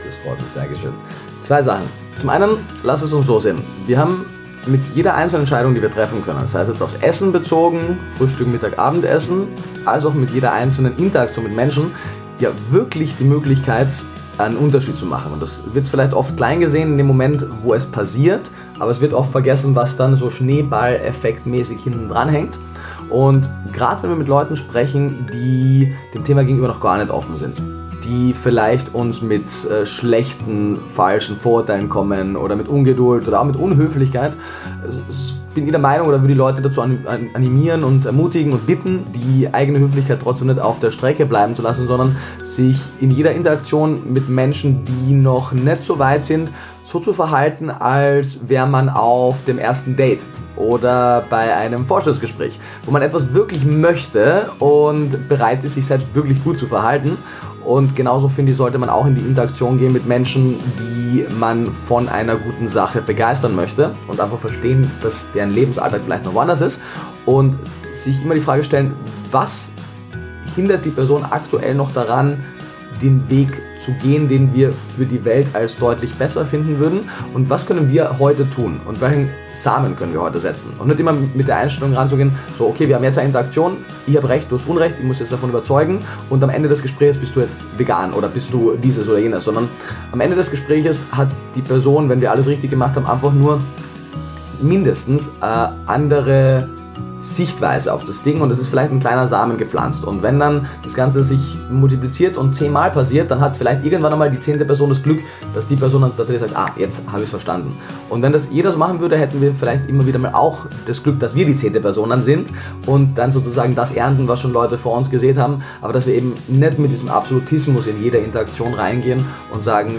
Das freut mich, Dankeschön. Zwei Sachen. Zum einen, lass es uns so sehen. Wir haben mit jeder einzelnen Entscheidung, die wir treffen können, sei es jetzt aufs Essen bezogen, Frühstück, Mittag, Abendessen, als auch mit jeder einzelnen Interaktion mit Menschen, ja wirklich die Möglichkeit, einen Unterschied zu machen. Und das wird vielleicht oft klein gesehen in dem Moment, wo es passiert, aber es wird oft vergessen, was dann so Schneeball-effektmäßig hinten dran hängt. Und gerade wenn wir mit Leuten sprechen, die dem Thema gegenüber noch gar nicht offen sind, die vielleicht uns mit äh, schlechten, falschen Vorurteilen kommen oder mit Ungeduld oder auch mit Unhöflichkeit, bin ich der Meinung oder würde die Leute dazu animieren und ermutigen und bitten, die eigene Höflichkeit trotzdem nicht auf der Strecke bleiben zu lassen, sondern sich in jeder Interaktion mit Menschen, die noch nicht so weit sind, so zu verhalten, als wäre man auf dem ersten Date oder bei einem Vorstellungsgespräch, wo man etwas wirklich möchte und bereit ist, sich selbst wirklich gut zu verhalten. Und genauso finde ich, sollte man auch in die Interaktion gehen mit Menschen, die man von einer guten Sache begeistern möchte und einfach verstehen, dass deren Lebensalltag vielleicht noch woanders ist. Und sich immer die Frage stellen, was hindert die Person aktuell noch daran, den Weg zu gehen, den wir für die Welt als deutlich besser finden würden? Und was können wir heute tun? Und welchen Samen können wir heute setzen? Und nicht immer mit der Einstellung ranzugehen, so okay, wir haben jetzt eine Interaktion, ich habe recht, du hast Unrecht, ich muss jetzt davon überzeugen. Und am Ende des Gesprächs bist du jetzt vegan oder bist du dieses oder jenes, sondern am Ende des Gesprächs hat die Person, wenn wir alles richtig gemacht haben, einfach nur mindestens äh, andere Sichtweise auf das Ding und es ist vielleicht ein kleiner Samen gepflanzt. Und wenn dann das Ganze sich multipliziert und zehnmal passiert, dann hat vielleicht irgendwann einmal die zehnte Person das Glück, dass die Person dann tatsächlich sagt, ah, jetzt habe ich es verstanden. Und wenn das jeder so machen würde, hätten wir vielleicht immer wieder mal auch das Glück, dass wir die zehnte Person dann sind und dann sozusagen das ernten, was schon Leute vor uns gesehen haben, aber dass wir eben nicht mit diesem Absolutismus in jeder Interaktion reingehen und sagen,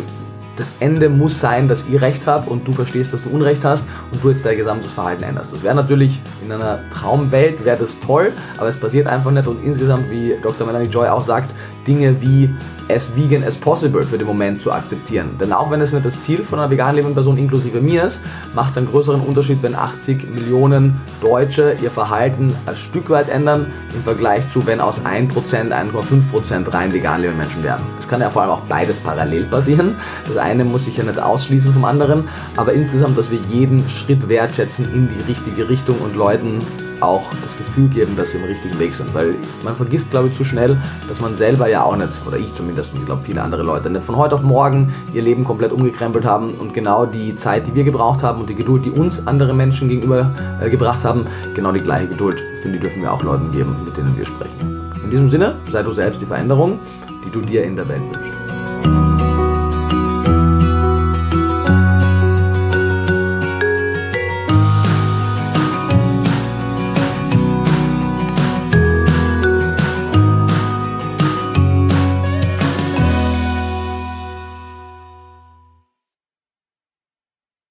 das Ende muss sein, dass ich recht habe und du verstehst, dass du Unrecht hast und du jetzt dein gesamtes Verhalten änderst. Das wäre natürlich in einer Traumwelt wäre das toll, aber es passiert einfach nicht und insgesamt, wie Dr. Melanie Joy auch sagt, Dinge wie as vegan as possible für den Moment zu akzeptieren. Denn auch wenn es nicht das Ziel von einer vegan lebenden Person inklusive mir ist, macht es einen größeren Unterschied, wenn 80 Millionen Deutsche ihr Verhalten ein Stück weit ändern im Vergleich zu, wenn aus 1%, 1,5% rein vegan lebende Menschen werden. Es kann ja vor allem auch beides parallel passieren. Das eine muss sich ja nicht ausschließen vom anderen, aber insgesamt, dass wir jeden Schritt wertschätzen in die richtige Richtung und Leuten auch das Gefühl geben, dass sie im richtigen Weg sind. Weil man vergisst, glaube ich, zu schnell, dass man selber ja auch nicht, oder ich zumindest und ich glaube viele andere Leute, nicht von heute auf morgen ihr Leben komplett umgekrempelt haben und genau die Zeit, die wir gebraucht haben und die Geduld, die uns andere Menschen gegenüber äh, gebracht haben, genau die gleiche Geduld, finde ich, dürfen wir auch Leuten geben, mit denen wir sprechen. In diesem Sinne, sei du selbst die Veränderung, die du dir in der Welt wünschst.